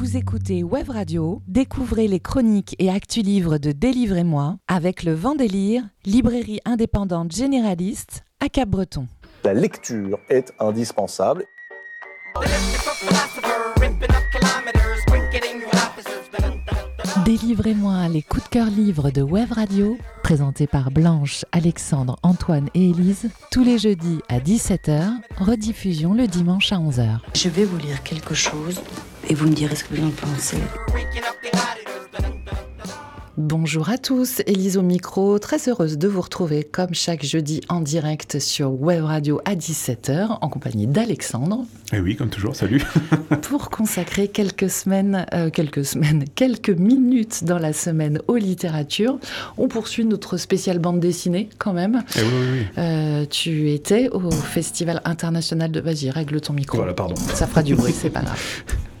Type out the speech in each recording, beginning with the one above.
Vous écoutez Web Radio, découvrez les chroniques et actus livres de Délivrez-moi avec le Vendélire, librairie indépendante généraliste à Cap-Breton. La lecture est indispensable. Délivrez-moi les coups de cœur livres de Web Radio, présentés par Blanche, Alexandre, Antoine et Élise, tous les jeudis à 17h, rediffusion le dimanche à 11h. Je vais vous lire quelque chose et vous me direz ce que vous en pensez. Bonjour à tous, Élise au micro, très heureuse de vous retrouver comme chaque jeudi en direct sur Web Radio à 17h en compagnie d'Alexandre. Et Eh oui, comme toujours, salut. pour consacrer quelques semaines, euh, quelques semaines, quelques minutes dans la semaine aux littératures. On poursuit notre spéciale bande dessinée quand même. Eh oui, oui, oui. Euh, tu étais au Festival international de... Vas-y, règle ton micro. Voilà, pardon. Ça fera du bruit, c'est pas grave.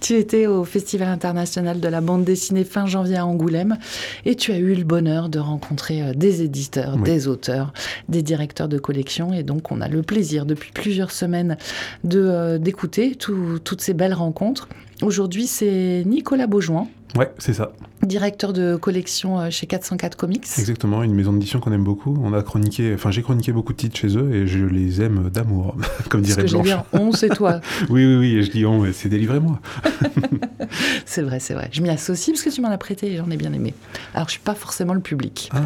Tu étais au Festival international de la bande dessinée fin janvier à Angoulême et tu as eu le bonheur de rencontrer euh, des éditeurs, Oui. des auteurs, des directeurs de collection et donc on a le plaisir depuis plusieurs semaines de euh, d'écouter tout- toutes ces belles rencontres. Aujourd'hui, c'est Nicolas Beaujoin, Ouais, c'est ça. directeur de collection euh, chez 404 Comics. Exactement, une maison d'édition qu'on aime beaucoup. On a chroniqué, enfin j'ai chroniqué beaucoup de titres chez eux et je les aime d'amour, comme dirait que j'ai Blanche. bien, on, c'est toi. Oui, oui, oui, et je dis on, c'est délivrez-moi. C'est vrai, c'est vrai. Je m'y associe parce que tu m'en as prêté et j'en ai bien aimé. Alors, je suis pas forcément le public. Ah,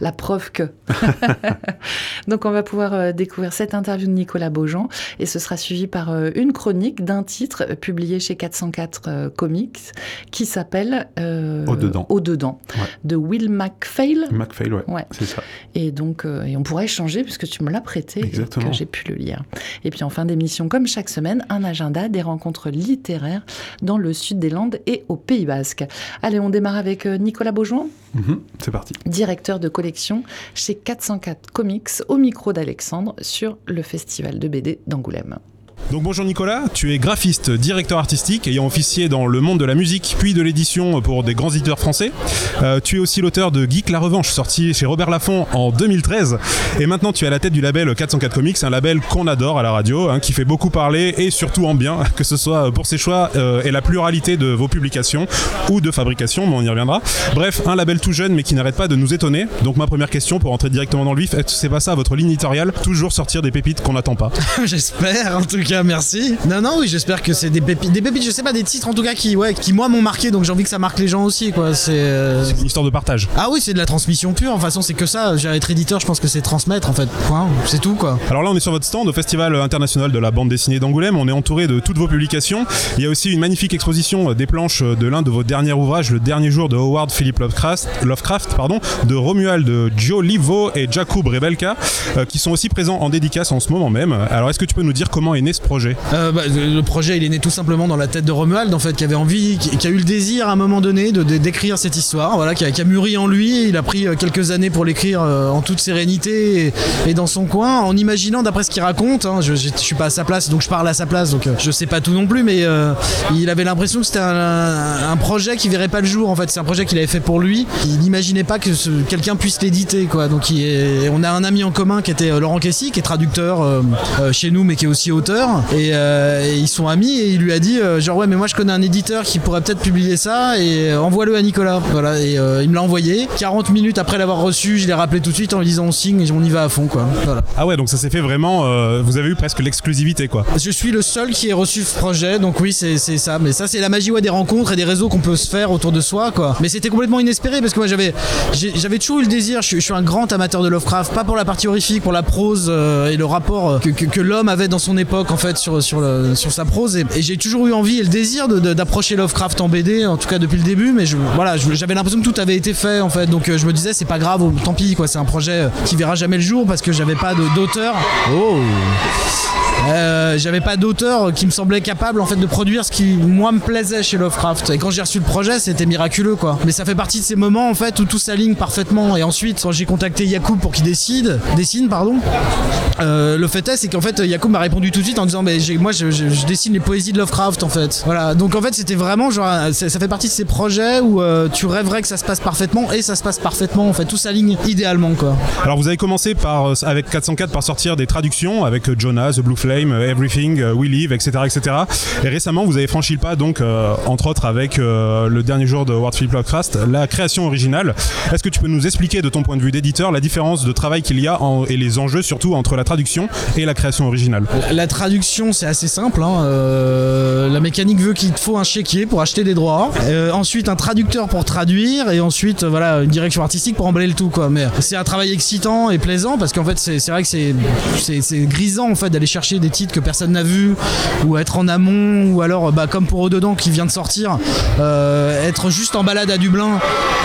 La preuve que. Donc, on va pouvoir euh, découvrir cette interview de Nicolas Beaujean et ce sera suivi par euh, une chronique d'un titre euh, publié chez 404 euh, Comics qui s'appelle euh, Au-dedans. Au-dedans Ouais. de Will MacPhail. MacPhail, ouais, Ouais. c'est ça. Et donc, euh, et on pourra échanger puisque tu me l'as prêté et Exactement. que j'ai pu le lire. Et puis en fin d'émission, comme chaque semaine, un agenda des rencontres littéraires dans le sud des Landes et au Pays Basque. Allez, on démarre avec euh, Nicolas Beaujoin, Mhm, c'est parti. directeur de collection chez 404 Comics, au micro d'Alexandre sur le festival de BD d'Angoulême. Donc bonjour Nicolas, tu es graphiste, directeur artistique, ayant officié dans le monde de la musique puis de l'édition pour des grands éditeurs français. Euh, tu es aussi l'auteur de Geek La Revanche, sorti chez Robert Laffont en 2013. Et maintenant tu es à la tête du label 404 Comics, un label qu'on adore à la radio, hein, qui fait beaucoup parler et surtout en bien, que ce soit pour ses choix euh, et la pluralité de vos publications ou de fabrication, mais on y reviendra. Bref, un label tout jeune mais qui n'arrête pas de nous étonner. Donc ma première question pour entrer directement dans le vif, c'est pas ça votre ligne éditoriale Toujours sortir des pépites qu'on n'attend pas? J'espère, en tout cas, merci. Non, non, oui, j'espère que c'est des pépites, des pépites, je sais pas, des titres en tout cas qui, ouais, qui moi m'ont marqué, donc j'ai envie que ça marque les gens aussi, quoi. C'est. euh, Une histoire de partage. Ah oui, c'est de la transmission pure. En façon, c'est que ça. J'ai être éditeur, je pense que c'est transmettre, en fait. Point. C'est tout, quoi. Alors là, on est sur votre stand au Festival international de la bande dessinée d'Angoulême. On est entouré de toutes vos publications. Il y a aussi une magnifique exposition euh, des planches de l'un de vos derniers ouvrages, Le dernier jour de Howard Philip Lovecraft, Lovecraft pardon, de Romuald Joe Livo et Jakub Rebelka, euh, qui sont aussi présents en dédicace en ce moment même. Alors, est-ce que tu peux nous dire comment est né projet? Euh, bah, le projet, il est né tout simplement dans la tête de Romuald, en fait, qui avait envie, qui, a eu le désir à un moment donné de d'écrire cette histoire, voilà, qui a, mûri en lui. Il a pris euh, quelques années pour l'écrire euh, en toute sérénité et, dans son coin, en imaginant, d'après ce qu'il raconte, hein, je, je, je suis pas à sa place, donc je parle à sa place, donc je sais pas tout non plus, mais il avait l'impression que c'était un, projet qui verrait pas le jour. En fait, c'est un projet qu'il avait fait pour lui. Il n'imaginait pas que quelqu'un puisse l'éditer, quoi. Donc, on a un ami en commun qui était Laurent Kessy, qui est traducteur chez nous, mais qui est aussi auteur. Et, euh, et ils sont amis et il lui a dit euh, genre ouais, mais moi je connais un éditeur qui pourrait peut-être publier ça et euh, envoie-le à Nicolas. Voilà. Et il me l'a envoyé. 40 minutes après l'avoir reçu, je l'ai rappelé tout de suite en lui disant on signe et on y va à fond, quoi. Voilà. Ah ouais, donc ça s'est fait vraiment. vous avez eu presque l'exclusivité, quoi. Je suis le seul qui ait reçu ce projet, donc oui, c'est ça. Mais ça, c'est la magie ouais, des rencontres et des réseaux qu'on peut se faire autour de soi, quoi. Mais c'était complètement inespéré parce que moi, j'avais j'avais toujours eu le désir. Je suis, je suis un grand amateur de Lovecraft, pas pour la partie horrifique, pour la prose et le rapport que, que- que l'homme avait dans son époque, en fait, sur, sa prose. Et, j'ai toujours eu envie et le désir d'approcher Lovecraft en BD, en tout cas depuis le début. Mais voilà, j'avais l'impression que tout avait été fait, en fait. Donc euh, je me disais, c'est pas grave, tant pis, quoi. C'est un projet qui verra jamais le jour parce que j'avais pas d'auteur. Oh! Euh, j'avais pas d'auteur qui me semblait capable en fait de produire ce qui moi me plaisait chez Lovecraft. Et quand j'ai reçu le projet c'était miraculeux quoi. Mais ça fait partie de ces moments en fait où tout s'aligne parfaitement. Et ensuite quand j'ai contacté Yacoub pour qu'il décide dessine pardon euh, le fait est c'est qu'en fait Yacoub m'a répondu tout de suite en disant mais moi je, dessine les poésies de Lovecraft en fait. Voilà. Donc en fait c'était vraiment genre ça, fait partie de ces projets où euh, tu rêverais que ça se passe parfaitement et ça se passe parfaitement en fait. Tout s'aligne idéalement quoi. Alors vous avez commencé par, avec 404 par sortir des traductions avec Jonas, The Blue Flame, Fame, Everything, We Live, etc., etc. Et récemment, vous avez franchi le pas, donc, entre autres, avec le dernier jour de World Philip Lovecraft, la création originale. Est-ce que tu peux nous expliquer, de ton point de vue d'éditeur, la différence de travail qu'il y a et les enjeux surtout entre la traduction et la création originale? La traduction, c'est assez simple. Hein. la mécanique veut qu'il te faut un chéquier pour acheter des droits, ensuite un traducteur pour traduire, et ensuite, voilà, une direction artistique pour emballer le tout, quoi. Mais c'est un travail excitant et plaisant parce qu'en fait, c'est vrai que c'est grisant en fait d'aller chercher des titres que personne n'a vu ou être en amont ou alors, bah, comme pour eux dedans qui vient de sortir, euh, être juste en balade à Dublin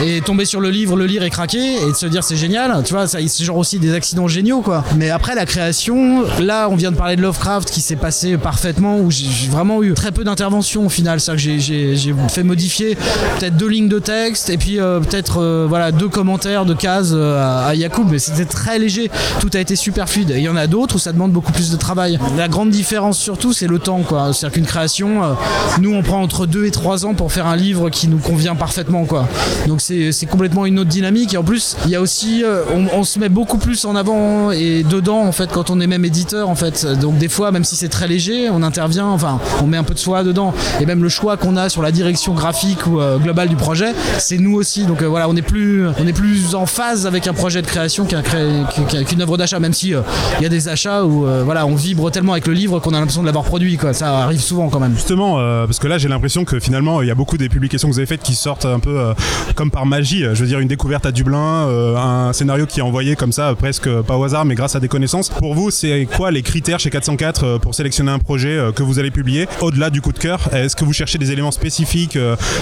et tomber sur le livre, le lire et craquer et de se dire c'est génial. Tu vois, c'est genre aussi des accidents géniaux, quoi. Mais après la création, là, on vient de parler de Lovecraft qui s'est passé parfaitement où j'ai vraiment eu très peu d'intervention au final. C'est-à-dire que j'ai fait modifier peut-être deux lignes de texte et puis euh, peut-être euh, voilà deux commentaires de cases à, à Yacoub, mais c'était très léger. Tout a été super fluide. Et il y en a d'autres où ça demande beaucoup plus de travail. La grande différence surtout, c'est le temps, quoi. C'est-à-dire qu'une création, euh, nous, on prend entre 2 et 3 ans pour faire un livre qui nous convient parfaitement, quoi. Donc c'est complètement une autre dynamique. Et en plus, il y a aussi, euh, on, se met beaucoup plus en avant et dedans, en fait, quand on est même éditeur, en fait. Donc des fois, même si c'est très léger, on intervient, enfin, on met un peu de soi dedans. Et même le choix qu'on a sur la direction graphique ou euh, globale du projet, c'est nous aussi. Donc voilà, on est plus, on est plus en phase avec un projet de création qu'une œuvre d'achat, même si il y a des achats où voilà, on vibre tellement avec le livre qu'on a l'impression de l'avoir produit. Quoi. Ça arrive souvent quand même. Justement, parce que là j'ai l'impression que finalement il y a beaucoup des publications que vous avez faites qui sortent un peu comme par magie. Je veux dire une découverte à Dublin, un scénario qui est envoyé comme ça, presque pas au hasard, mais grâce à des connaissances. Pour vous, c'est quoi les critères chez 404 pour sélectionner un projet que vous allez publier? Au-delà du coup de cœur Est-ce que vous cherchez des éléments spécifiques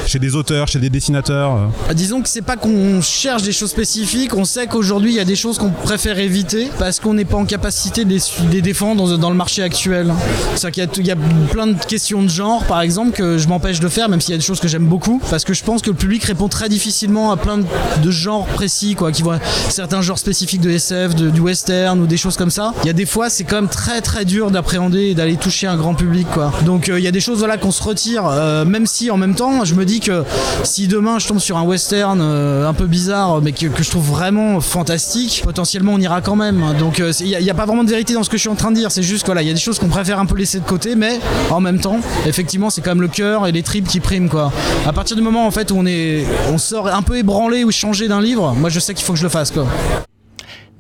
chez des auteurs, chez des dessinateurs ah, Disons que c'est pas qu'on cherche des choses spécifiques, on sait qu'aujourd'hui il y a des choses qu'on préfère éviter parce qu'on n'est pas en capacité de les défendre dans le marché actuel. C'est-à-dire qu'il y, a plein de questions de genre, par exemple, que je m'empêche de faire, même s'il y a des choses que j'aime beaucoup, parce que je pense que le public répond très difficilement à plein de, genres précis, quoi, qui voient certains genres spécifiques de SF, du western ou des choses comme ça. Il y a des fois, c'est quand même très très dur d'appréhender et d'aller toucher un grand public, quoi. Donc euh, il y a des choses voilà qu'on se retire, euh, même si en même temps, je me dis que si demain je tombe sur un western euh, un peu bizarre, mais que, je trouve vraiment fantastique, potentiellement on ira quand même. Donc il n'y a, pas vraiment de vérité dans ce que je suis en train de dire. C'est juste il y a des choses qu'on préfère un peu laisser de côté, mais en même temps, effectivement, c'est quand même le cœur et les tripes qui priment quoi. À partir du moment en fait où on est, on sort un peu ébranlé ou changé d'un livre, moi je sais qu'il faut que je le fasse quoi.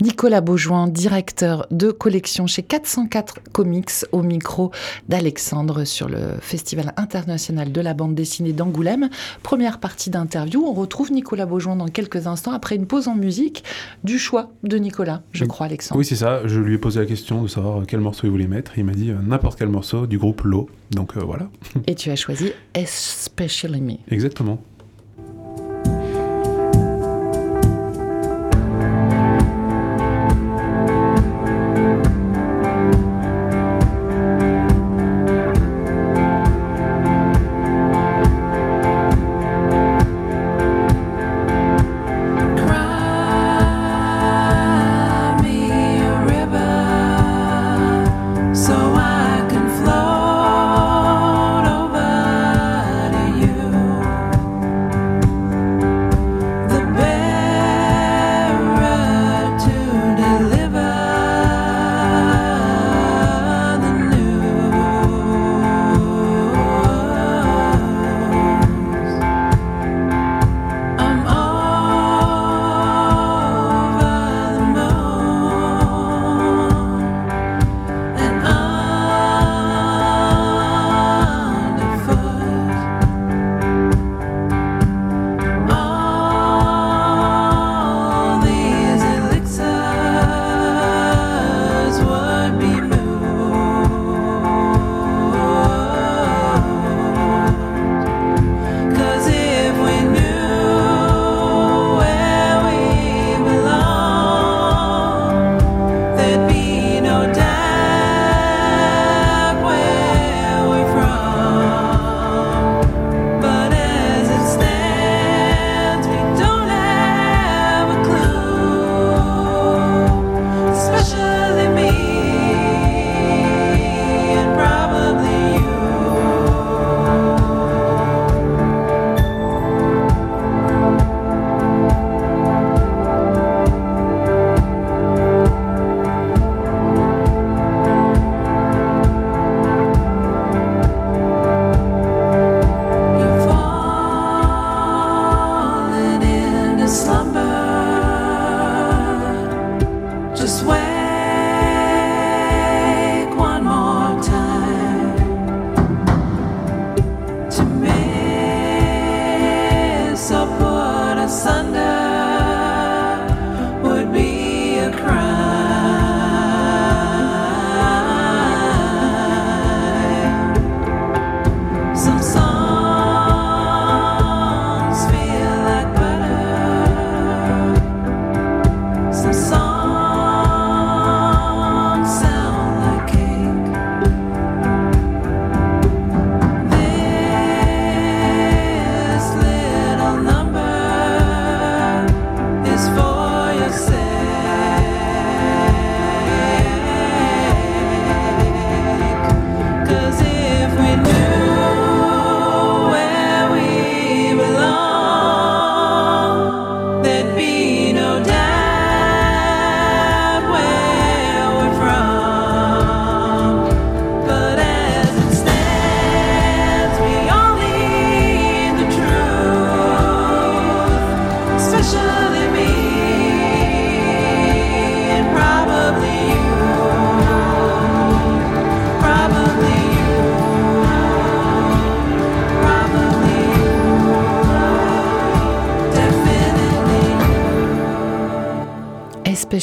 Nicolas Beaujoin, directeur de collection chez 404 Comics, au micro d'Alexandre sur le Festival international de la bande dessinée d'Angoulême. Première partie d'interview. On retrouve Nicolas Beaujoin dans quelques instants après une pause en musique du choix de Nicolas, je crois, Alexandre. Oui, c'est ça. Je lui ai posé la question de savoir quel morceau il voulait mettre. Il m'a dit euh, n'importe quel morceau du groupe Low. Donc euh, voilà. Et tu as choisi Especially Me. Exactement.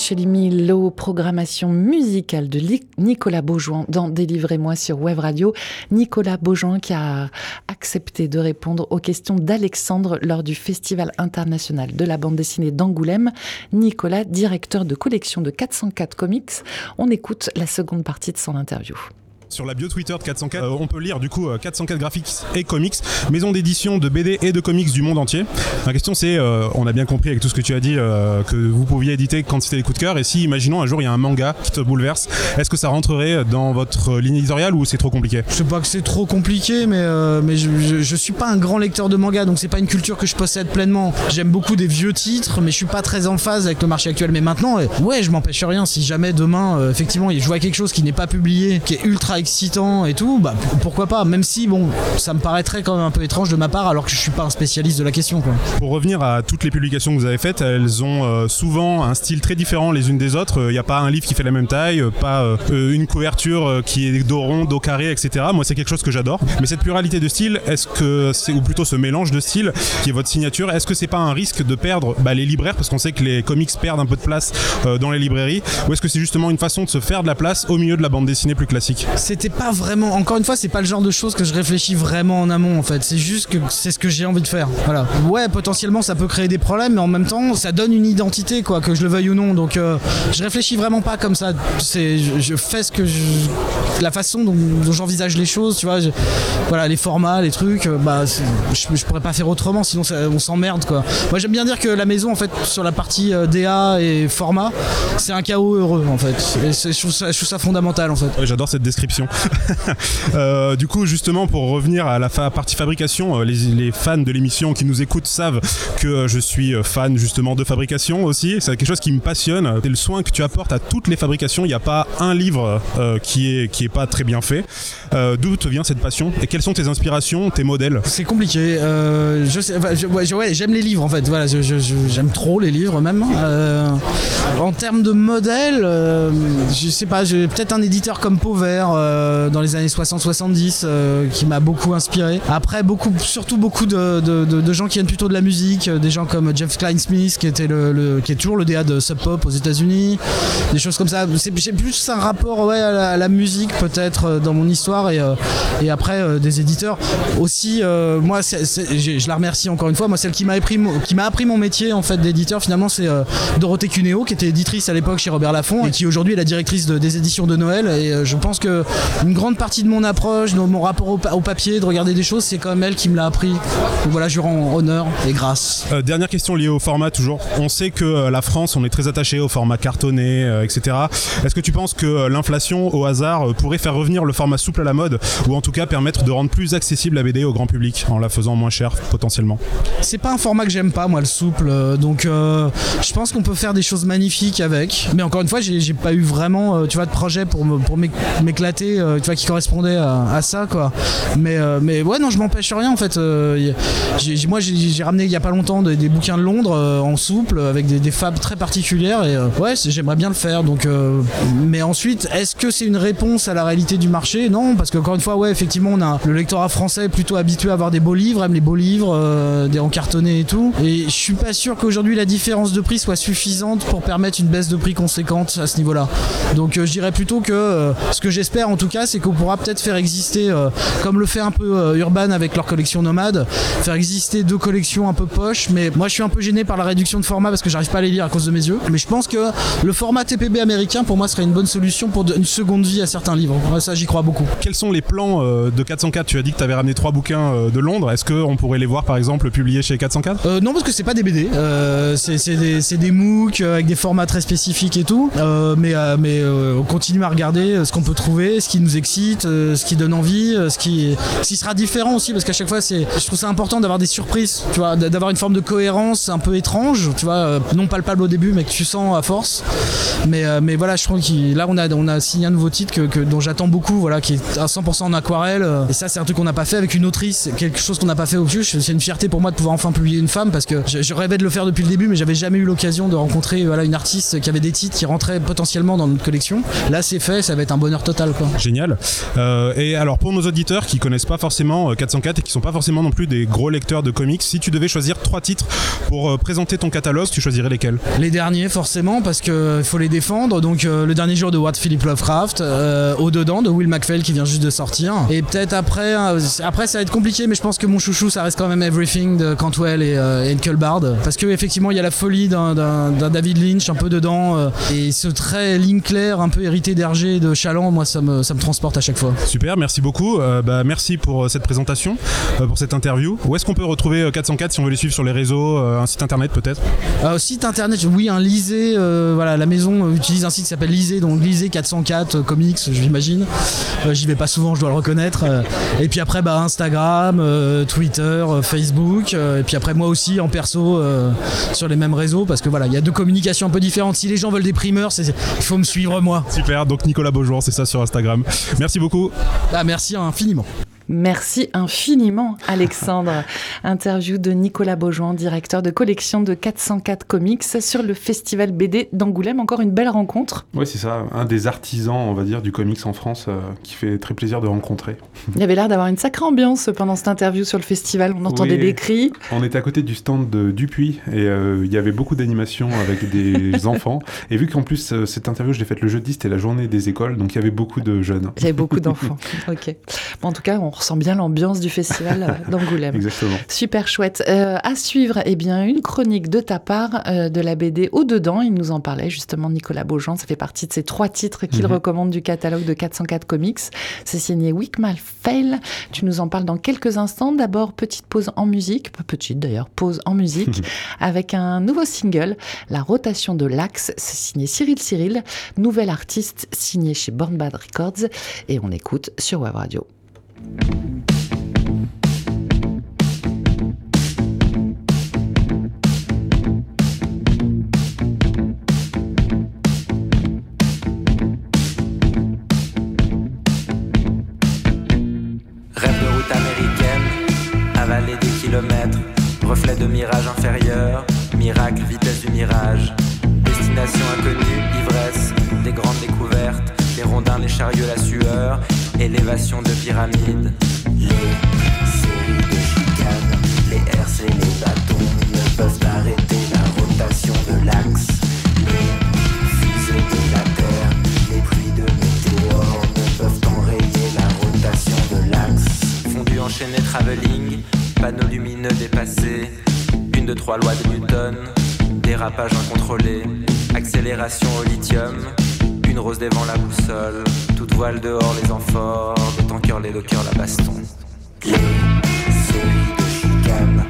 Specially Low, programmation musicale de Nicolas Beaujoin dans Délivrez-moi sur Web Radio. Nicolas Beaujoin qui a accepté de répondre aux questions d'Alexandre lors du Festival international de la bande dessinée d'Angoulême. Nicolas, directeur de collection de 404 Comics. On écoute la seconde partie de son interview. Sur la bio Twitter de 404, euh, on peut lire du coup 404 euh, graphics et comics, maison d'édition de BD et de comics du monde entier. La question c'est, euh, on a bien compris avec tout ce que tu as dit, que vous pouviez éditer quand c'était les coups de cœur, et si, imaginons un jour il y a un manga qui te bouleverse, est-ce que ça rentrerait dans votre ligne éditoriale ou c'est trop compliqué? Je sais pas que c'est trop compliqué, mais, je, suis pas un grand lecteur de manga, donc c'est pas une culture que je possède pleinement. J'aime beaucoup des vieux titres, mais je suis pas très en phase avec le marché actuel. Mais maintenant, ouais, je m'empêche rien. Si jamais demain, effectivement, je vois quelque chose qui n'est pas publié, qui est ultra excitant et tout, bah pourquoi pas, même si bon, ça me paraîtrait quand même un peu étrange de ma part alors que je suis pas un spécialiste de la question. Pour revenir à toutes les publications que vous avez faites, elles ont euh, souvent un style très différent les unes des autres. Il n'y a pas un livre qui fait la même taille, pas euh, une couverture qui est dos rond, dos carré, etc. Moi, c'est quelque chose que j'adore. Mais cette pluralité de styles, est-ce que c'est, ou plutôt ce mélange de styles qui est votre signature, est-ce que c'est pas un risque de perdre bah, les libraires parce qu'on sait que les comics perdent un peu de place euh, dans les librairies, ou est-ce que c'est justement une façon de se faire de la place au milieu de la bande dessinée plus classique? C'était pas vraiment. Encore une fois, c'est pas le genre de choses que je réfléchis vraiment en amont en fait. C'est juste que c'est ce que j'ai envie de faire. Voilà. Ouais, potentiellement ça peut créer des problèmes, mais en même temps ça donne une identité quoi, que je le veuille ou non. Donc euh, je réfléchis vraiment pas comme ça. C'est je, fais ce que je, la façon dont, j'envisage les choses. Tu vois, voilà les formats, les trucs. Euh, bah je, pourrais pas faire autrement, sinon on s'emmerde quoi. Moi j'aime bien dire que la maison en fait sur la partie euh, DA et format, c'est un chaos heureux en fait. Je trouve ça fondamental en fait. J'adore cette description. Euh, du coup, justement, pour revenir à la partie fabrication, euh, les, fans de l'émission qui nous écoutent savent que euh, je suis fan justement de fabrication aussi. C'est quelque chose qui me passionne. C'est le soin que tu apportes à toutes les fabrications. Il n'y a pas un livre qui est qui est pas très bien fait. D'où te vient cette passion? Et quelles sont tes inspirations, tes modèles? C'est compliqué. je j'aime les livres en fait. Voilà, j'aime trop les livres même. en termes de modèles, je sais pas, peut-être un éditeur comme Pauvert dans les années 60-70 euh, qui m'a beaucoup inspiré. Après, beaucoup, surtout beaucoup de, gens qui viennent plutôt de la musique, euh, des gens comme Jeff Klein-Smith qui, était le, qui est toujours le DA de Sub Pop aux États-Unis, des choses comme ça. J'ai plus un rapport ouais, à, la, musique peut-être euh, dans mon histoire et, et après des éditeurs. Aussi, moi, je la remercie encore une fois. Moi, celle qui m'a appris, appris mon métier en fait d'éditeur, finalement, c'est Dorothée Cuneo qui était éditrice à l'époque chez Robert Laffont et qui aujourd'hui est la directrice des éditions de Noël. Et je pense que une grande partie de mon approche, de mon rapport au, papier, de regarder des choses, c'est quand même elle qui me l'a appris. Donc voilà, je lui rends honneur et grâce. Euh, dernière question liée au format toujours. On sait que euh, la France, on est très attaché au format cartonné, euh, etc. Est-ce que tu penses que l'inflation au hasard pourrait faire revenir le format souple à la mode ou en tout cas permettre de rendre plus accessible la BD au grand public en la faisant moins chère potentiellement? C'est pas un format que j'aime pas moi le souple, donc je pense qu'on peut faire des choses magnifiques avec. Mais encore une fois, j'ai pas eu vraiment tu vois de projet pour pour vois qui correspondait à, ça quoi. Mais, euh, mais ouais non je m'empêche rien en fait. Euh, moi j'ai ramené il y a pas longtemps des, bouquins de Londres euh, en souple avec des, des fabs très particulières et ouais j'aimerais bien le faire. Donc mais ensuite est-ce que c'est une réponse à la réalité du marché? Non parce qu'encore une fois ouais effectivement on a le lectorat français plutôt habitué à avoir des beaux livres, aime les beaux livres, des encartonnés et tout. Et je suis pas sûr qu'aujourd'hui la différence de prix soit suffisante pour permettre une baisse de prix conséquente à ce niveau-là. Donc je dirais plutôt que ce que j'espère en tout cas c'est qu'on pourra peut-être faire exister, euh, comme le fait un peu euh, Urban avec leur collection nomade, faire exister deux collections un peu poches. Mais moi, je suis un peu gêné par la réduction de format parce que j'arrive pas à les lire à cause de mes yeux. Mais je pense que le format TPB américain, pour moi, serait une bonne solution pour une seconde vie à certains livres. ça, j'y crois beaucoup. Quels sont les plans euh, de 404 Tu as dit que tu avais ramené trois bouquins de Londres. Est-ce qu'on pourrait les voir, par exemple, publiés chez 404 Non, parce que c'est pas des BD. c'est des, des MOOC avec des formats très spécifiques et tout. mais mais on continue à regarder ce qu'on peut trouver, ce qui nous excite, ce qui donne envie, euh, ce qui, sera différent aussi, parce qu'à chaque fois, c'est, je trouve ça important d'avoir des surprises, tu vois, d'avoir une forme de cohérence un peu étrange, tu vois, euh, non palpable au début, mais que tu sens à force. Mais, euh, mais voilà, je trouve que là, on a, on a signé un nouveau titre que, dont j'attends beaucoup, voilà, qui est à 100% en aquarelle. Et ça, c'est un truc qu'on n'a pas fait avec une autrice, quelque chose qu'on n'a pas fait au plus. C'est une fierté pour moi de pouvoir enfin publier une femme, parce que je, rêvais de le faire depuis le début, mais j'avais jamais eu l'occasion de rencontrer voilà, une artiste qui avait des titres qui rentraient potentiellement dans notre collection. Là, c'est fait, ça va être un bonheur total. Génial. Euh, et alors pour nos auditeurs qui connaissent pas forcément 404 et qui sont pas forcément non plus des gros lecteurs de comics, si tu devais choisir trois titres pour présenter ton catalogue, tu choisirais lesquels? Les derniers forcément parce qu'il faut les défendre. Donc le dernier jour de What Philip Lovecraft, Au dedans de Will McPhail qui vient juste de sortir. Et peut-être après, après ça va être compliqué, mais je pense que mon chouchou ça reste quand même Everything de Cantwell et, et Bard parce que effectivement il y a la folie d'un David Lynch un peu dedans et ce trait ligne claire un peu hérité d'Hergé de Chaland, moi ça me, ça me transporte à chaque fois. Super, merci beaucoup. Euh, bah, merci pour euh, cette présentation, euh, pour cette interview. Où est-ce qu'on peut retrouver 404 si on veut les suivre sur les réseaux, un site internet peut-être? Site internet, oui, un Lisée. voilà, la maison utilise un site qui s'appelle Lisée, donc Lisée 404 Comics, j'imagine. J'y vais pas souvent, je dois le reconnaître. et puis après, bah, Instagram, Twitter, Facebook. et puis après, moi aussi en perso sur les mêmes réseaux parce que voilà, il y a deux communications un peu différentes. Si les gens veulent des primeurs, il faut me suivre moi. Super, donc Nicolas Beaujour, c'est ça sur Instagram. Merci beaucoup. Bah, merci infiniment. Merci infiniment, Alexandre. Interview de Nicolas Beaujoin, directeur de collection de 404 Comics sur le festival BD d'Angoulême. Encore une belle rencontre. Oui, c'est ça. Un des artisans, on va dire, du comics en France euh, qui fait très plaisir de rencontrer. Il y avait l'air d'avoir une sacrée ambiance pendant cette interview sur le festival. On entendait des cris. On était à côté du stand de Dupuis et euh, il y avait beaucoup d'animations avec des enfants. Et vu qu'en plus, euh, cette interview, je l'ai faite le jeudi, c'était la journée des écoles, donc il y avait beaucoup de jeunes. Il y avait beaucoup d'enfants. ok. en tout cas, on ressent bien l'ambiance du festival euh, d'Angoulême. Exactement. Super chouette. Euh, à suivre, eh bien, une chronique de ta part euh, de la BD Au-dedans. Il nous en parlait justement, Nicolas Beaujean. Ça fait partie de ces trois titres qu'il mhm. recommande du catalogue de 404 Comics. C'est signé Wickmal Fail. Tu nous en parles dans quelques instants. D'abord, petite pause en musique, pas petite d'ailleurs, pause en musique, avec un nouveau single, La rotation de l'axe. C'est signé Cyril Cyril, nouvel artiste signé chez Born Bad Records. Et on écoute sur Web Radio. Rêve de route américaine, avaler des kilomètres, reflet de mirage inférieur, miracle, vitesse du mirage, destination inconnue, ivresse, des grandes découvertes, les rondins, les chariots, la sueur, élévation de pyramide. Les séries de chicanes, les herses et les bâtons ne peuvent arrêter la rotation de l'axe. Les fusées de la Terre, les pluies de météores ne peuvent enrayer la rotation de l'axe. Fondu enchaîné travelling, panneaux lumineux dépassés, une de trois lois de Newton, dérapage incontrôlé, accélération au lithium rose des vents la boussole, toute voile dehors les amphores, de cœur les dockers la baston. Les séries de chicanes,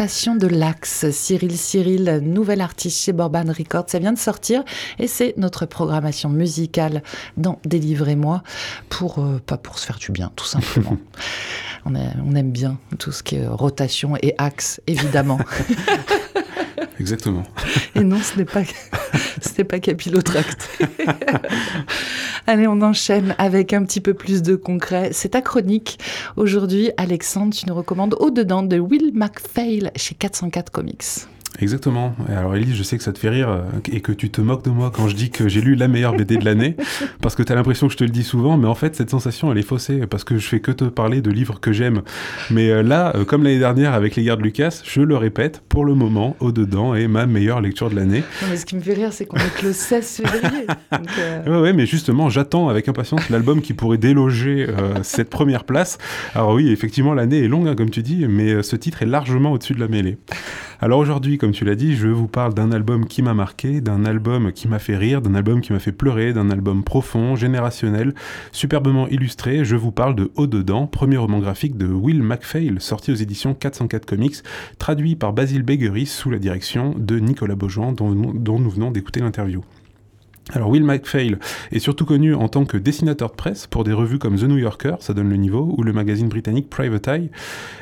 La rotation de l'axe. Cyril Cyril, nouvel artiste chez Borban Records, ça vient de sortir et c'est notre programmation musicale dans Délivrez-moi pour, euh, pas pour se faire du bien, tout simplement. on, on aime bien tout ce qui est rotation et axe, évidemment. Exactement. Et non, ce n'est pas, ce pas. Allez, on enchaîne avec un petit peu plus de concret. C'est ta chronique. Aujourd'hui, Alexandre, tu nous recommandes Au-dedans de Will McPhail chez 404 Comics. Exactement. Alors Elise, je sais que ça te fait rire euh, et que tu te moques de moi quand je dis que j'ai lu la meilleure BD de l'année, parce que tu as l'impression que je te le dis souvent, mais en fait cette sensation elle est faussée, parce que je fais que te parler de livres que j'aime. Mais euh, là, euh, comme l'année dernière avec Les Gardes Lucas, je le répète, pour le moment, Au-dedans est ma meilleure lecture de l'année. Ce qui me fait rire, c'est qu'on est que le 16 février. Ouais, ouais, mais justement, j'attends avec impatience l'album qui pourrait déloger cette première place. Alors oui, effectivement, l'année est longue, hein, comme tu dis, mais ce titre est largement au-dessus de la mêlée. Alors aujourd'hui, comme tu l'as dit, je vous parle d'un album qui m'a marqué, d'un album qui m'a fait rire, d'un album qui m'a fait pleurer, d'un album profond, générationnel, superbement illustré. Je vous parle de Au-dedans, premier roman graphique de Will MacPhail, sorti aux éditions 404 Comics, traduit par Basile Beguery sous la direction de Nicolas Beaujean, dont nous venons d'écouter l'interview. Alors Will MacPhail est surtout connu en tant que dessinateur de presse pour des revues comme The New Yorker, ça donne le niveau, ou le magazine britannique Private Eye,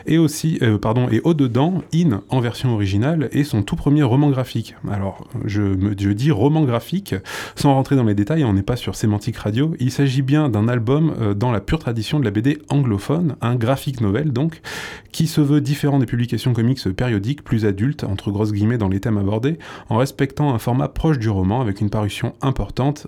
et aussi, euh, pardon, et au-dedans, In, en version originale, est son tout premier roman graphique. Alors, je, me, je dis roman graphique, sans rentrer dans les détails, on n'est pas sur sémantique radio, il s'agit bien d'un album euh, dans la pure tradition de la BD anglophone, un graphique novel donc, qui se veut différent des publications comics périodiques, plus adultes, entre grosses guillemets dans les thèmes abordés, en respectant un format proche du roman, avec une parution importante,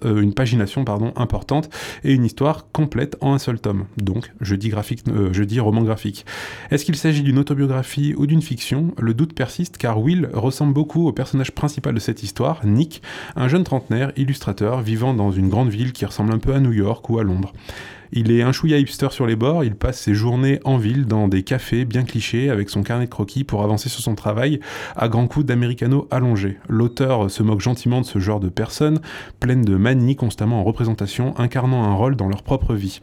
euh, une pagination pardon, importante, et une histoire complète en un seul tome. Donc, je dis, euh, je dis roman graphique. Est-ce qu'il s'agit d'une autobiographie ou d'une fiction? Le doute persiste car Will ressemble beaucoup au personnage principal de cette histoire, Nick, un jeune trentenaire, illustrateur, vivant dans une grande ville qui ressemble un peu à New York ou à Londres. Il est un chouïa hipster sur les bords, il passe ses journées en ville dans des cafés bien clichés avec son carnet de croquis pour avancer sur son travail à grands coups d'americano allongé. L'auteur se moque gentiment de ce genre de personnes, pleines de manies constamment en représentation, incarnant un rôle dans leur propre vie.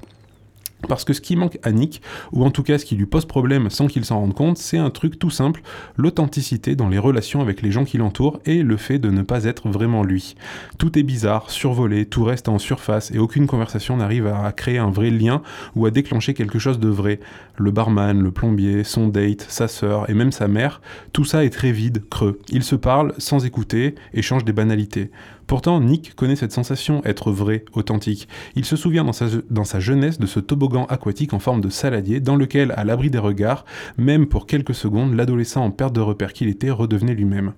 Parce que ce qui manque à Nick, ou en tout cas ce qui lui pose problème sans qu'il s'en rende compte, c'est un truc tout simple, l'authenticité dans les relations avec les gens qui l'entourent et le fait de ne pas être vraiment lui. Tout est bizarre, survolé, tout reste en surface et aucune conversation n'arrive à créer un vrai lien ou à déclencher quelque chose de vrai. Le barman, le plombier, son date, sa sœur et même sa mère, tout ça est très vide, creux. Ils se parlent sans écouter, échangent des banalités. Pourtant, Nick connaît cette sensation, être vrai, authentique. Il se souvient dans sa, jeunesse de ce toboggan aquatique en forme de saladier dans lequel, à l'abri des regards, même pour quelques secondes, l'adolescent en perte de repère qu'il était redevenait lui-même.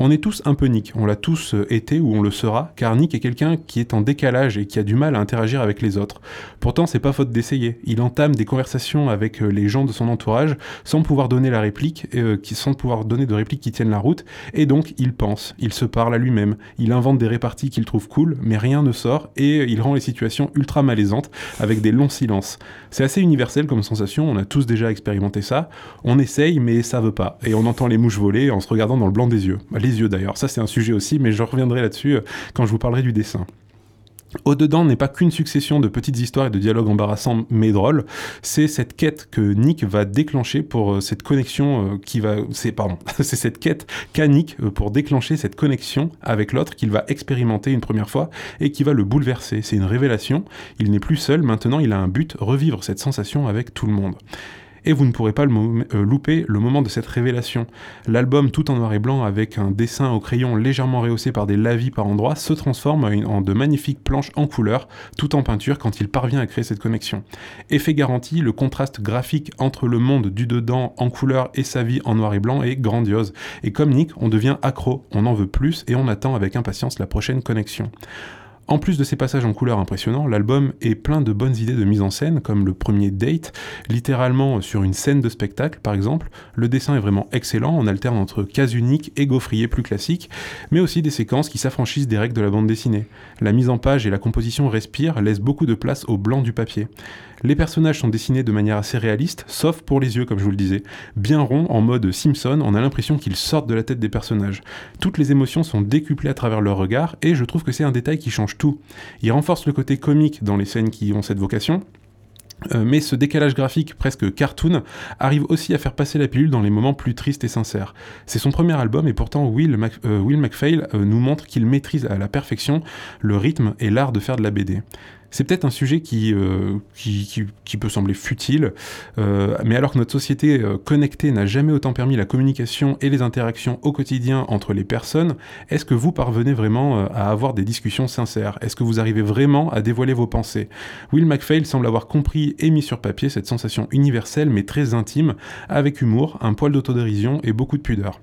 On est tous un peu Nick, on l'a tous euh, été ou on le sera, car Nick est quelqu'un qui est en décalage et qui a du mal à interagir avec les autres. Pourtant, c'est pas faute d'essayer. Il entame des conversations avec euh, les gens de son entourage sans pouvoir donner la réplique, euh, sans pouvoir donner de répliques qui tiennent la route, et donc il pense, il se parle à lui-même, il invente des réparties qu'il trouve cool, mais rien ne sort et il rend les situations ultra malaisantes avec des longs silences. C'est assez universel comme sensation, on a tous déjà expérimenté ça. On essaye, mais ça veut pas, et on entend les mouches voler en se regardant dans le blanc des yeux yeux d'ailleurs. Ça, c'est un sujet aussi, mais je reviendrai là-dessus euh, quand je vous parlerai du dessin. Au-dedans n'est pas qu'une succession de petites histoires et de dialogues embarrassants mais drôles, c'est cette quête que Nick va déclencher pour euh, cette connexion euh, qui va... C'est, pardon, c'est cette quête qu'a Nick pour déclencher cette connexion avec l'autre qu'il va expérimenter une première fois et qui va le bouleverser. C'est une révélation, il n'est plus seul, maintenant il a un but, revivre cette sensation avec tout le monde et vous ne pourrez pas euh, louper le moment de cette révélation. L'album tout en noir et blanc avec un dessin au crayon légèrement rehaussé par des lavis par endroits se transforme en, de magnifiques planches en couleur tout en peinture quand il parvient à créer cette connexion. Effet garanti, le contraste graphique entre le monde du dedans en couleur et sa vie en noir et blanc est grandiose. Et comme Nick, on devient accro, on en veut plus et on attend avec impatience la prochaine connexion. En plus de ces passages en couleur impressionnants, l'album est plein de bonnes idées de mise en scène, comme le premier date, littéralement sur une scène de spectacle par exemple. Le dessin est vraiment excellent, on alterne entre cases uniques et gaufriers plus classiques, mais aussi des séquences qui s'affranchissent des règles de la bande dessinée. La mise en page et la composition respirent, laissent beaucoup de place au blanc du papier. Les personnages sont dessinés de manière assez réaliste, sauf pour les yeux, comme je vous le disais. Bien ronds, en mode Simpson, on a l'impression qu'ils sortent de la tête des personnages. Toutes les émotions sont décuplées à travers leur regard, et je trouve que c'est un détail qui change tout. Il renforce le côté comique dans les scènes qui ont cette vocation, Euh, mais ce décalage graphique presque cartoon arrive aussi à faire passer la pilule dans les moments plus tristes et sincères. C'est son premier album et pourtant Will, Mac- euh, MacPhail euh, nous montre qu'il maîtrise à la perfection le rythme et l'art de faire de la BD. C'est peut-être un sujet qui, euh, peut sembler futile, euh, mais alors que notre société euh, connectée n'a jamais autant permis la communication et les interactions au quotidien entre les personnes, est-ce que vous parvenez vraiment à avoir des discussions sincères? Est-ce que vous arrivez vraiment à dévoiler vos pensées? Will MacPhail semble avoir compris et mis sur papier cette sensation universelle mais très intime, avec humour, un poil d'autodérision et beaucoup de pudeur.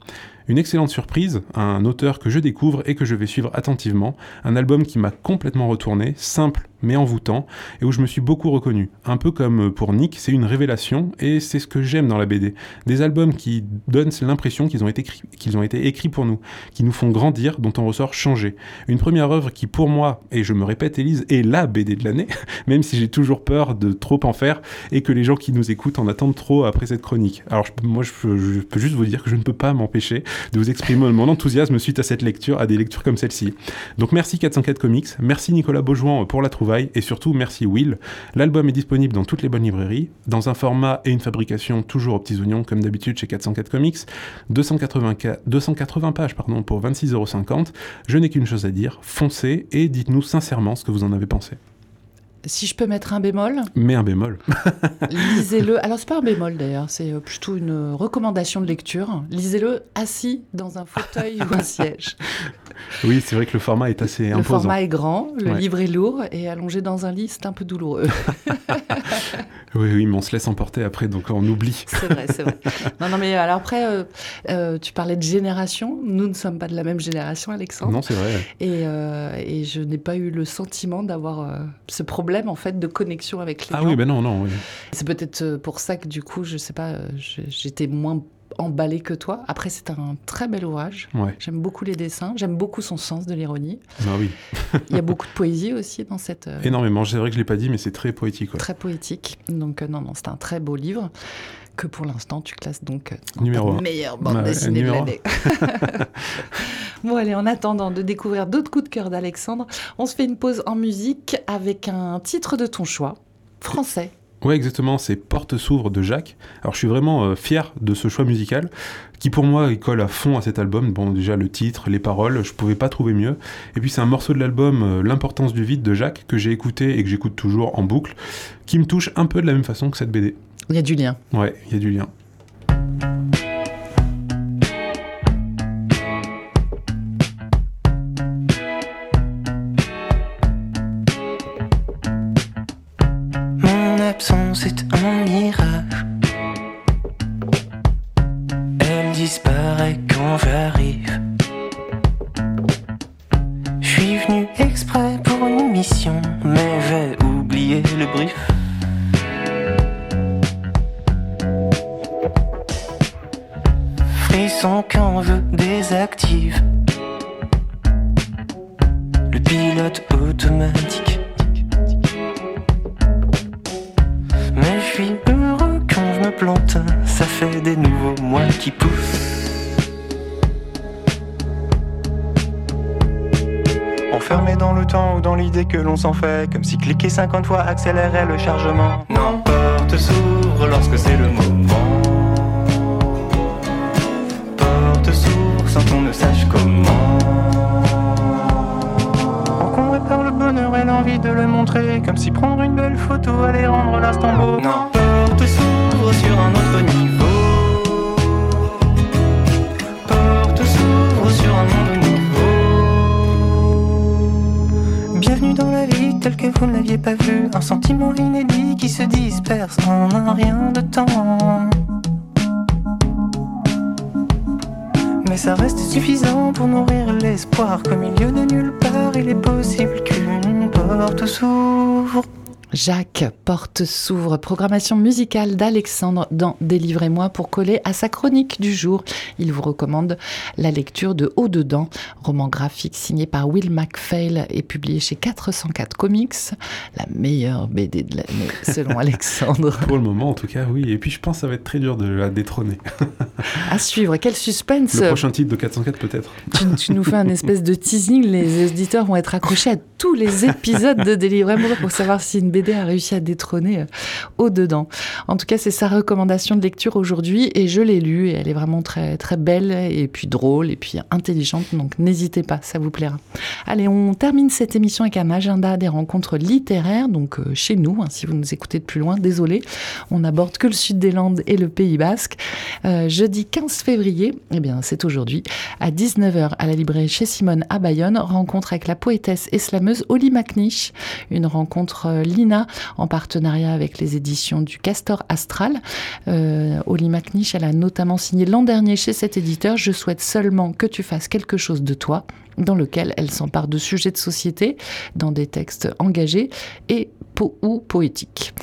Une excellente surprise, un auteur que je découvre et que je vais suivre attentivement, un album qui m'a complètement retourné, simple mais envoûtant, et où je me suis beaucoup reconnu. Un peu comme pour Nick, c'est une révélation, et c'est ce que j'aime dans la BD. Des albums qui donnent l'impression qu'ils ont, été écrits- pour nous, qui nous font grandir, dont on ressort changé. Une première œuvre qui, pour moi, et je me répète, Élise, est la BD de l'année, même si j'ai toujours peur de trop en faire, et que les gens qui nous écoutent en attendent trop après cette chronique. Alors moi, je peux juste vous dire que je ne peux pas m'empêcher de vous exprimer mon enthousiasme suite à cette lecture, à des lectures comme celle-ci. Donc merci 404 Comics, merci Nicolas Beaujouan pour la trouvaille, et surtout merci Will. L'album est disponible dans toutes les bonnes librairies, dans un format et une fabrication toujours aux petits oignons, comme d'habitude chez 404 Comics, 280, 280 pages pardon, pour 26,50€. Je n'ai qu'une chose à dire, foncez et dites-nous sincèrement ce que vous en avez pensé. Si je peux mettre un bémol, Mais un bémol. lisez-le. Alors, c'est pas un bémol d'ailleurs, c'est euh, plutôt une euh, recommandation de lecture. Lisez-le assis dans un fauteuil ou un siège. Oui, c'est vrai que le format est assez Le imposant. format est grand, le Ouais. livre est lourd et allongé dans un lit, c'est un peu douloureux. Oui, oui, mais on se laisse emporter après, donc on oublie. C'est vrai, c'est vrai. Non, non, mais alors après, euh, euh, tu parlais de génération. Nous ne sommes pas de la même génération, Alexandre. Non, c'est vrai. Et, euh, et je n'ai pas eu le sentiment d'avoir ce problème en fait de connexion avec les Ah gens. oui, ben non, non. oui. C'est peut-être euh, pour ça que du coup, je sais pas, euh, j'étais moins emballée que toi. Après, c'est un très bel ouvrage. Ouais, J'aime beaucoup les dessins, j'aime beaucoup son sens de l'ironie. bah oui. Il y a beaucoup de poésie aussi dans cette euh, Énormément. C'est vrai que je l'ai pas dit, mais c'est très poétique. ouais. très poétique. Donc euh, non, non, c'est un très beau livre que pour l'instant tu classes donc euh, Numéro ta meilleure bande dessinée de l'année. bon allez, en attendant de découvrir d'autres coups de cœur d'Alexandre, on se fait une pause en musique avec un titre de ton choix, français. Ouais, exactement, c'est Porte s'ouvre de Jacques. Alors je suis vraiment euh, fier de ce choix musical, qui pour moi il colle à fond à cet album. Bon, déjà le titre, les paroles, je pouvais pas trouver mieux. Et puis c'est un morceau de l'album euh, L'importance du vide de Jacques, que j'ai écouté et que j'écoute toujours en boucle, qui me touche un peu de la même façon que cette BD. Il y a du lien. Ouais, il y a du lien. Mon absence est un mirage. Elle disparaît quand j'arrive. Je suis venu exprès pour une mission, mais j'ai oublié le brief. Frisson quand je désactive le pilote automatique. Mais je suis heureux quand je me plante, ça fait des nouveaux mois qui poussent. Enfermé dans le temps ou dans l'idée que l'on s'en fait, comme si cliquer 50 fois accélérait le chargement. Non, porte s'ouvre lorsque c'est le moment. Sans qu'on ne sache comment. Encombré par le bonheur et l'envie de le montrer, comme si prendre une belle photo allait rendre l'instant beau. Non, porte s'ouvre sur un autre niveau. Porte s'ouvre sur un monde nouveau. Bienvenue dans la vie telle que vous ne l'aviez pas vue. Un sentiment inédit qui se disperse en un rien de temps. Mais ça reste suffisant pour nourrir l'espoir qu'au milieu de nulle part, il est possible qu'une porte s'ouvre. Jacques Porte s'ouvre, programmation musicale d'Alexandre dans Délivrez-moi pour coller à sa chronique du jour. Il vous recommande la lecture de Haut dedans, roman graphique signé par Will MacPhail et publié chez 404 Comics, la meilleure BD de l'année selon Alexandre. Pour le moment, en tout cas, oui. Et puis je pense que ça va être très dur de la détrôner. À suivre, quel suspense Le prochain titre de 404 peut-être. tu, tu nous fais un espèce de teasing, les auditeurs vont être accrochés à tous les épisodes de Délivrez-moi pour savoir si une BD A réussi à détrôner euh, au-dedans. En tout cas, c'est sa recommandation de lecture aujourd'hui et je l'ai lue et elle est vraiment très, très belle et puis drôle et puis intelligente. Donc n'hésitez pas, ça vous plaira. Allez, on termine cette émission avec un agenda des rencontres littéraires, donc euh, chez nous, hein, si vous nous écoutez de plus loin, désolé, on n'aborde que le sud des Landes et le Pays Basque. Euh, jeudi 15 février, eh bien c'est aujourd'hui, à 19h à la librairie chez Simone à Bayonne, rencontre avec la poétesse et slameuse Oli McNish, une rencontre euh, Lina en partenariat avec les éditions du Castor Astral. Euh, Oli McNish, elle a notamment signé l'an dernier chez cet éditeur Je souhaite seulement que tu fasses quelque chose de toi dans lequel elle s'empare de sujets de société dans des textes engagés et ou poétiques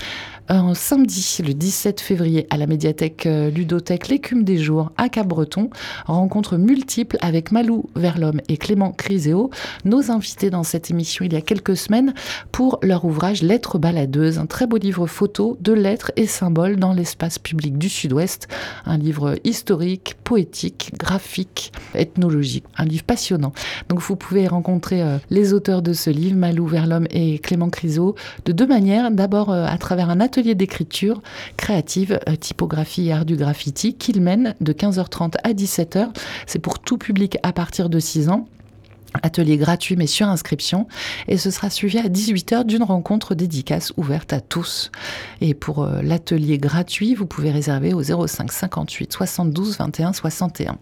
un samedi, le 17 février, à la médiathèque euh, Ludothèque L'écume des jours à Cap-Breton. Rencontre multiple avec Malou Verlhomme et Clément Criséo, nos invités dans cette émission il y a quelques semaines pour leur ouvrage Lettres baladeuses, un très beau livre photo de lettres et symboles dans l'espace public du Sud-Ouest. Un livre historique, poétique, graphique, ethnologique. Un livre passionnant. Donc vous pouvez rencontrer euh, les auteurs de ce livre, Malou Verlhomme et Clément Criséo, de deux manières. D'abord euh, à travers un atelier d'écriture créative, euh, typographie et art du graffiti qu'il mène de 15h30 à 17h. C'est pour tout public à partir de 6 ans. Atelier gratuit mais sur inscription et ce sera suivi à 18h d'une rencontre dédicace ouverte à tous. Et pour euh, l'atelier gratuit, vous pouvez réserver au 05 58 72 21 61.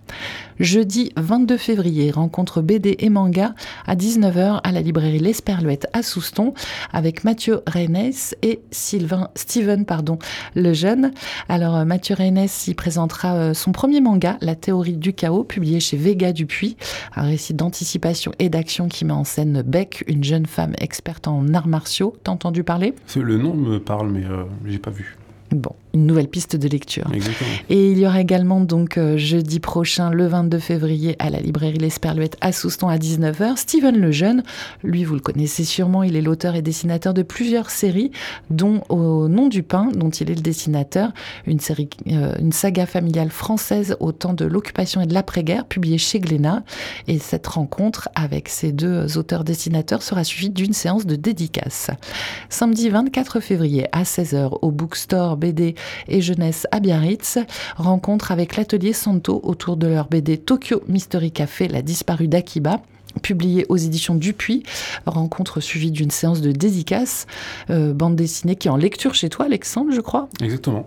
Jeudi 22 février, rencontre BD et manga à 19h à la librairie L'Esperluette à Souston avec Mathieu Reynes et Sylvain Steven pardon, le jeune. Alors euh, Mathieu Reynes y présentera euh, son premier manga La théorie du chaos publié chez Vega Dupuis, un récit d'anticipation et d'action qui met en scène Beck, une jeune femme experte en arts martiaux. T'as entendu parler? Le nom me parle, mais euh, j'ai pas vu. Bon, une nouvelle piste de lecture. Exactement. Et il y aura également donc euh, jeudi prochain, le 22 février, à la librairie L'Esperluette à Souston à 19h, Steven Lejeune. Lui, vous le connaissez sûrement, il est l'auteur et dessinateur de plusieurs séries, dont Au nom du pain, dont il est le dessinateur, une série, euh, une saga familiale française au temps de l'occupation et de l'après-guerre, publiée chez Glénat. Et cette rencontre avec ces deux auteurs-dessinateurs sera suivie d'une séance de dédicace. Samedi 24 février à 16h au Bookstore BD et jeunesse à Biarritz. Rencontre avec l'atelier Santo autour de leur BD Tokyo Mystery Café, la disparue d'Akiba publié aux éditions Dupuis, rencontre suivie d'une séance de dédicace, euh, bande dessinée qui est en lecture chez toi, Alexandre, je crois. Exactement.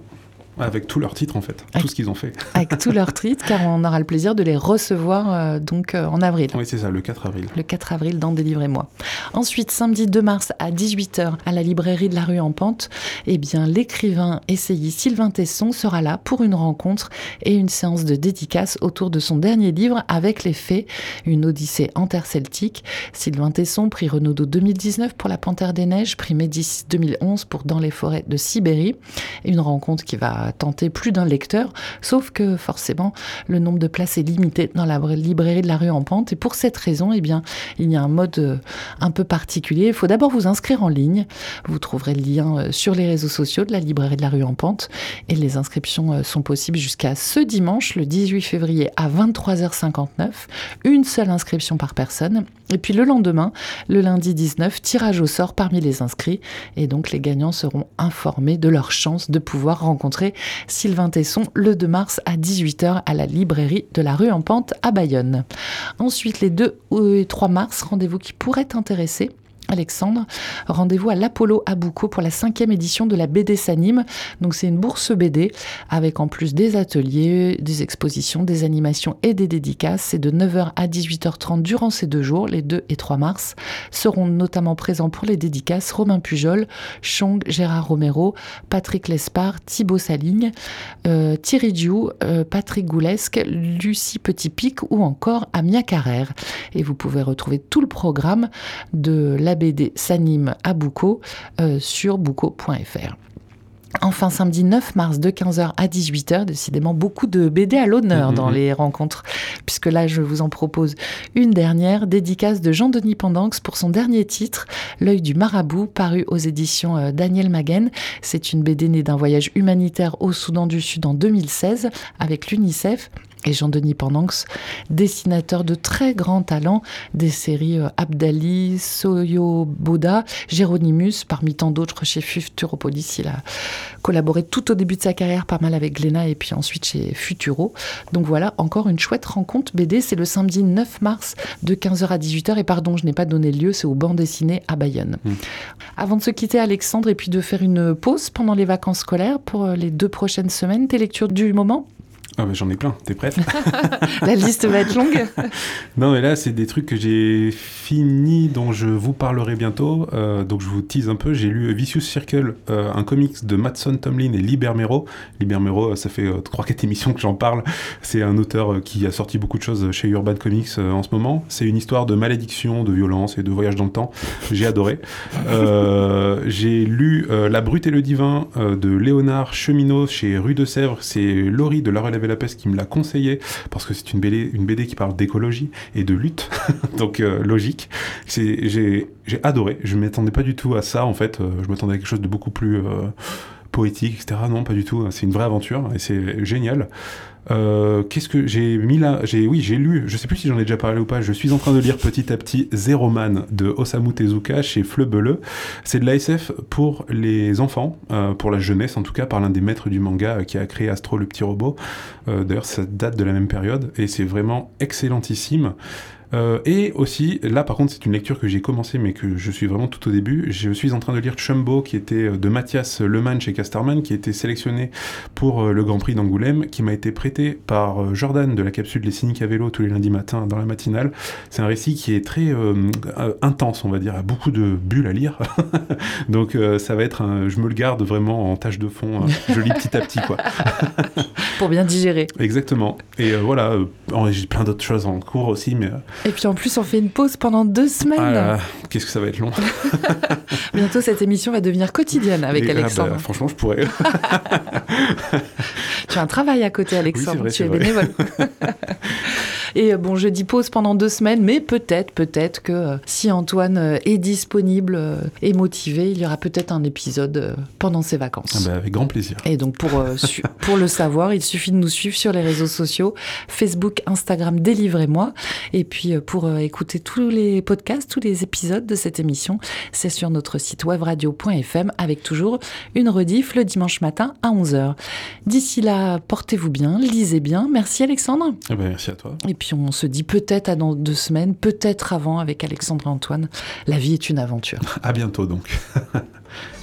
Avec tous leurs titres en fait, tout ce qu'ils ont fait. Avec tous leurs titres, car on aura le plaisir de les recevoir euh, donc euh, en avril. Oui, c'est ça, le 4 avril. Le 4 avril dans Délivrez-moi. Ensuite, samedi 2 mars à 18h à la librairie de la rue en Pente, eh bien l'écrivain essayiste Sylvain Tesson sera là pour une rencontre et une séance de dédicace autour de son dernier livre Avec les fées, une odyssée interceltique. Sylvain Tesson, prix Renaudot 2019 pour La Panthère des Neiges, prix Médicis 2011 pour Dans les forêts de Sibérie. Une rencontre qui va tenter plus d'un lecteur, sauf que forcément le nombre de places est limité dans la librairie de la rue en pente et pour cette raison, eh bien, il y a un mode euh, un peu particulier. Il faut d'abord vous inscrire en ligne. Vous trouverez le lien euh, sur les réseaux sociaux de la librairie de la rue en pente et les inscriptions euh, sont possibles jusqu'à ce dimanche, le 18 février à 23h59. Une seule inscription par personne. Et puis le lendemain, le lundi 19, tirage au sort parmi les inscrits et donc les gagnants seront informés de leur chance de pouvoir rencontrer Sylvain Tesson le 2 mars à 18h à la librairie de la rue en Pente à Bayonne. Ensuite, les 2 et 3 mars, rendez-vous qui pourrait t'intéresser. Alexandre, rendez-vous à l'Apollo Boucault pour la cinquième édition de la BD s'anime. Donc c'est une bourse BD avec en plus des ateliers, des expositions, des animations et des dédicaces. C'est de 9h à 18h30 durant ces deux jours, les 2 et 3 mars. Seront notamment présents pour les dédicaces Romain Pujol, Chong, Gérard Romero, Patrick Lespard, Thibaut Saligne, euh, Thierry Diou, euh, Patrick Goulesque, Lucie Petit-Pic ou encore Amia Carrère. Et vous pouvez retrouver tout le programme de la s'anime à Boucault euh, sur boucault.fr. Enfin, samedi 9 mars de 15h à 18h, décidément beaucoup de BD à l'honneur Mmh, dans mmh. les rencontres, puisque là je vous en propose une dernière, dédicace de Jean-Denis Pendanx pour son dernier titre, L'œil du marabout, paru aux éditions euh, Daniel Maguen. C'est une BD née d'un voyage humanitaire au Soudan du Sud en 2016 avec l'UNICEF et Jean-Denis Pendanx, dessinateur de très grand talent des séries euh, Abdali, Soyo Boda, Géronimus, parmi tant d'autres chez Futuropolis. Il a collaboré tout au début de sa carrière pas mal avec Glénat et puis ensuite chez Futuro. Donc voilà, encore une chouette rencontre BD. C'est le samedi 9 mars de 15h à 18h. Et pardon, je n'ai pas donné lieu, c'est au banc dessiné à Bayonne. Mm. Avant de se quitter, Alexandre, et puis de faire une pause pendant les vacances scolaires pour euh, les deux prochaines semaines, tes lectures du moment? Ah bah j'en ai plein, t'es prête? La liste va être longue. Non mais là c'est des trucs que j'ai fini dont je vous parlerai bientôt. Euh, donc je vous tease un peu. J'ai lu Vicious Circle, euh, un comics de Matson Tomlin et Liber Mero. Liber Mero, euh, ça fait euh, 3-4 émissions que j'en parle. C'est un auteur qui a sorti beaucoup de choses chez Urban Comics euh, en ce moment. C'est une histoire de malédiction, de violence et de voyage dans le temps. J'ai adoré. Euh, j'ai lu euh, La Brute et le Divin euh, de Léonard Cheminot chez Rue de Sèvres. C'est Laurie de La Relève la Peste qui me l'a conseillé parce que c'est une BD, qui parle d'écologie et de lutte. Donc euh, logique. J'ai adoré. Je m'attendais pas du tout à ça en fait. Euh, je m'attendais à quelque chose de beaucoup plus euh, poétique, etc. Non, pas du tout. C'est une vraie aventure et c'est génial. Euh, Qu'est-ce que j'ai mis là? J'ai oui, j'ai lu. Je sais plus si j'en ai déjà parlé ou pas. Je suis en train de lire petit à petit Zero Man de Osamu Tezuka chez Fleu C'est de l'ASF pour les enfants, euh, pour la jeunesse en tout cas, par l'un des maîtres du manga euh, qui a créé Astro le petit robot. Euh, D'ailleurs, ça date de la même période et c'est vraiment excellentissime. Euh, et aussi, là par contre, c'est une lecture que j'ai commencé, mais que je suis vraiment tout au début. Je suis en train de lire Chumbo, qui était euh, de Mathias Lemann chez Casterman, qui a été sélectionné pour euh, le Grand Prix d'Angoulême, qui m'a été prêté par Jordan de la capsule Les Cyniques à vélo tous les lundis matins dans la matinale. C'est un récit qui est très euh, intense, on va dire, à beaucoup de bulles à lire. Donc euh, ça va être, un, je me le garde vraiment en tâche de fond, euh, je lis petit à petit, quoi. Pour bien digérer. Exactement. Et voilà, j'ai plein d'autres choses en cours aussi, mais euh, Et puis en plus, on fait une pause pendant deux semaines. ah qu'est-ce que ça va être long. Bientôt, cette émission va devenir quotidienne avec Et, ah, Alexandre. bah, franchement, je pourrais. Tu as un travail à côté, Alexandre. vrai, tu es vrai. bénévole. Et euh, bon, je dis pause pendant deux semaines, mais peut-être, peut-être que euh, si Antoine est disponible euh, et motivé, il y aura peut-être un épisode euh, pendant ses vacances. Ah bah, avec grand plaisir. Et donc pour, pour le savoir, il suffit de nous suivre sur les réseaux sociaux, Facebook, Instagram, Délivrez-moi. Et puis euh, pour euh, écouter tous les podcasts, tous les épisodes de cette émission, c'est sur notre site webradio.fm avec toujours une rediff le dimanche matin à 11h. D'ici là, portez-vous bien, lisez bien. Merci Alexandre. Ah bah, merci à toi. Et puis on se dit peut-être à dans deux semaines, peut-être avant avec Alexandre et Antoine. La vie est une aventure. À bientôt donc.